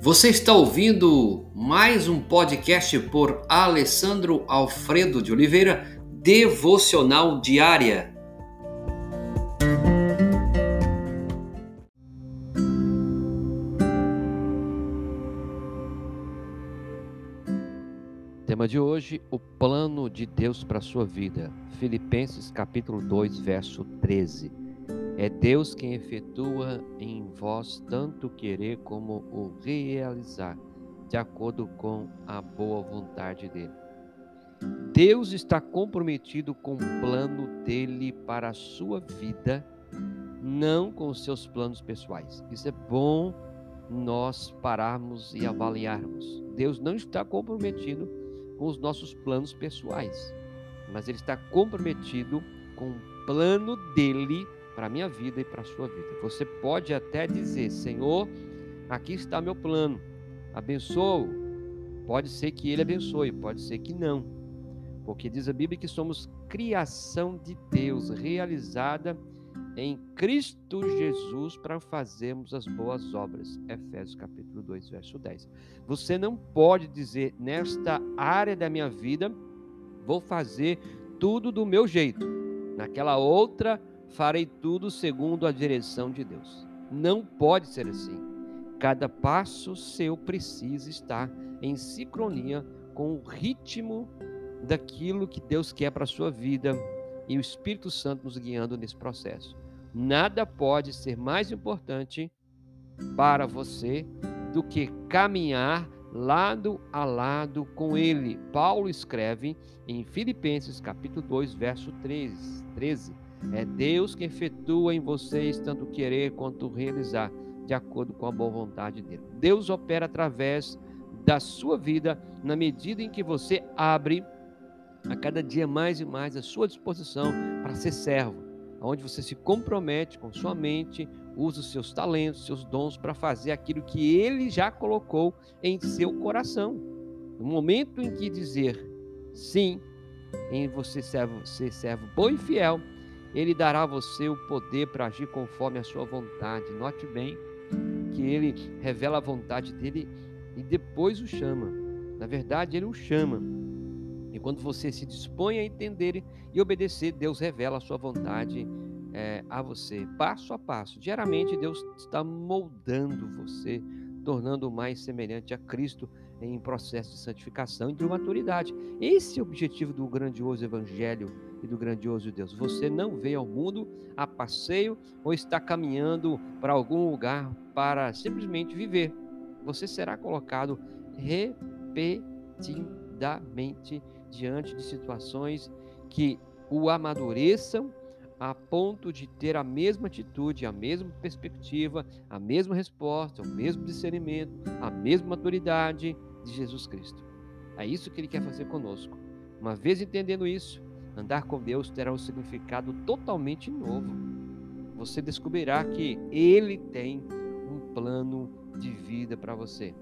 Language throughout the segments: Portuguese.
Você está ouvindo mais um podcast por Alessandro Alfredo de Oliveira, Devocional Diária. Tema de hoje: o plano de Deus para a sua vida. Filipenses capítulo 2, verso 13. É Deus quem efetua em vós tanto querer como o realizar, de acordo com a boa vontade dele. Deus está comprometido com o plano dele para a sua vida, não com os seus planos pessoais. Isso é bom nós pararmos e avaliarmos. Deus não está comprometido com os nossos planos pessoais, mas ele está comprometido com o plano dele para a minha vida e para a sua vida. Você pode até dizer: Senhor, aqui está meu plano, abençoo. Pode ser que ele abençoe, pode ser que não. Porque diz a Bíblia que somos criação de Deus, realizada em Cristo Jesus para fazermos as boas obras. Efésios capítulo 2, verso 10. Você não pode dizer nesta área da minha vida, vou fazer tudo do meu jeito. Naquela outra farei tudo segundo a direção de Deus. Não pode ser assim. Cada passo seu precisa estar em sincronia com o ritmo daquilo que Deus quer para a sua vida e o Espírito Santo nos guiando nesse processo. Nada pode ser mais importante para você do que caminhar lado a lado com ele. Paulo escreve em Filipenses capítulo 2, verso 13, 13 é Deus que efetua em vocês tanto querer quanto realizar, de acordo com a boa vontade dele. Deus opera através da sua vida na medida em que você abre a cada dia mais e mais a sua disposição para ser servo, onde você se compromete com sua mente, usa os seus talentos, seus dons para fazer aquilo que ele já colocou em seu coração. No momento em que dizer sim, em você servo, ser servo bom e fiel, ele dará a você o poder para agir conforme a sua vontade. Note bem que ele revela a vontade dele e depois o chama. Na verdade, ele o chama. E quando você se dispõe a entender e obedecer, Deus revela a sua vontade é, a você, passo a passo. Diariamente, Deus está moldando você, tornando mais semelhante a Cristo em processo de santificação e de maturidade. Esse é o objetivo do grandioso Evangelho e do grandioso Deus. Você não veio ao mundo a passeio ou está caminhando para algum lugar para simplesmente viver. Você será colocado repetidamente diante de situações que o amadureçam a ponto de ter a mesma atitude, a mesma perspectiva, a mesma resposta, o mesmo discernimento, a mesma maturidade de Jesus Cristo. É isso que ele quer fazer conosco. Uma vez entendendo isso, andar com Deus terá um significado totalmente novo. Você descobrirá que ele tem um plano de vida para você.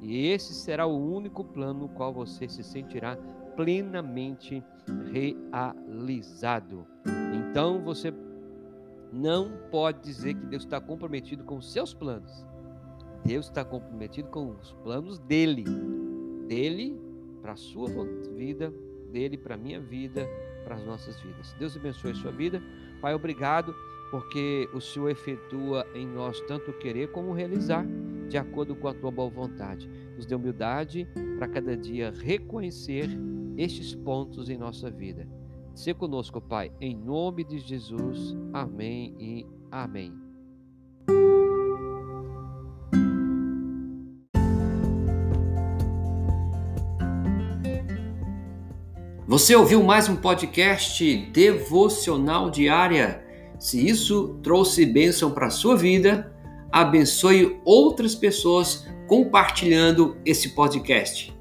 E esse será o único plano no qual você se sentirá plenamente realizado. Então você não pode dizer que Deus está comprometido com os seus planos. Deus está comprometido com os planos dele. Dele para a sua vida, dele para a minha vida, para as nossas vidas. Deus abençoe a sua vida. Pai, obrigado, porque o Senhor efetua em nós tanto querer como realizar, de acordo com a tua boa vontade. Nos dê humildade para cada dia reconhecer estes pontos em nossa vida. Se conosco, Pai, em nome de Jesus. Amém e amém. Você ouviu mais um podcast devocional diária? Se isso trouxe bênção para a sua vida, abençoe outras pessoas compartilhando esse podcast.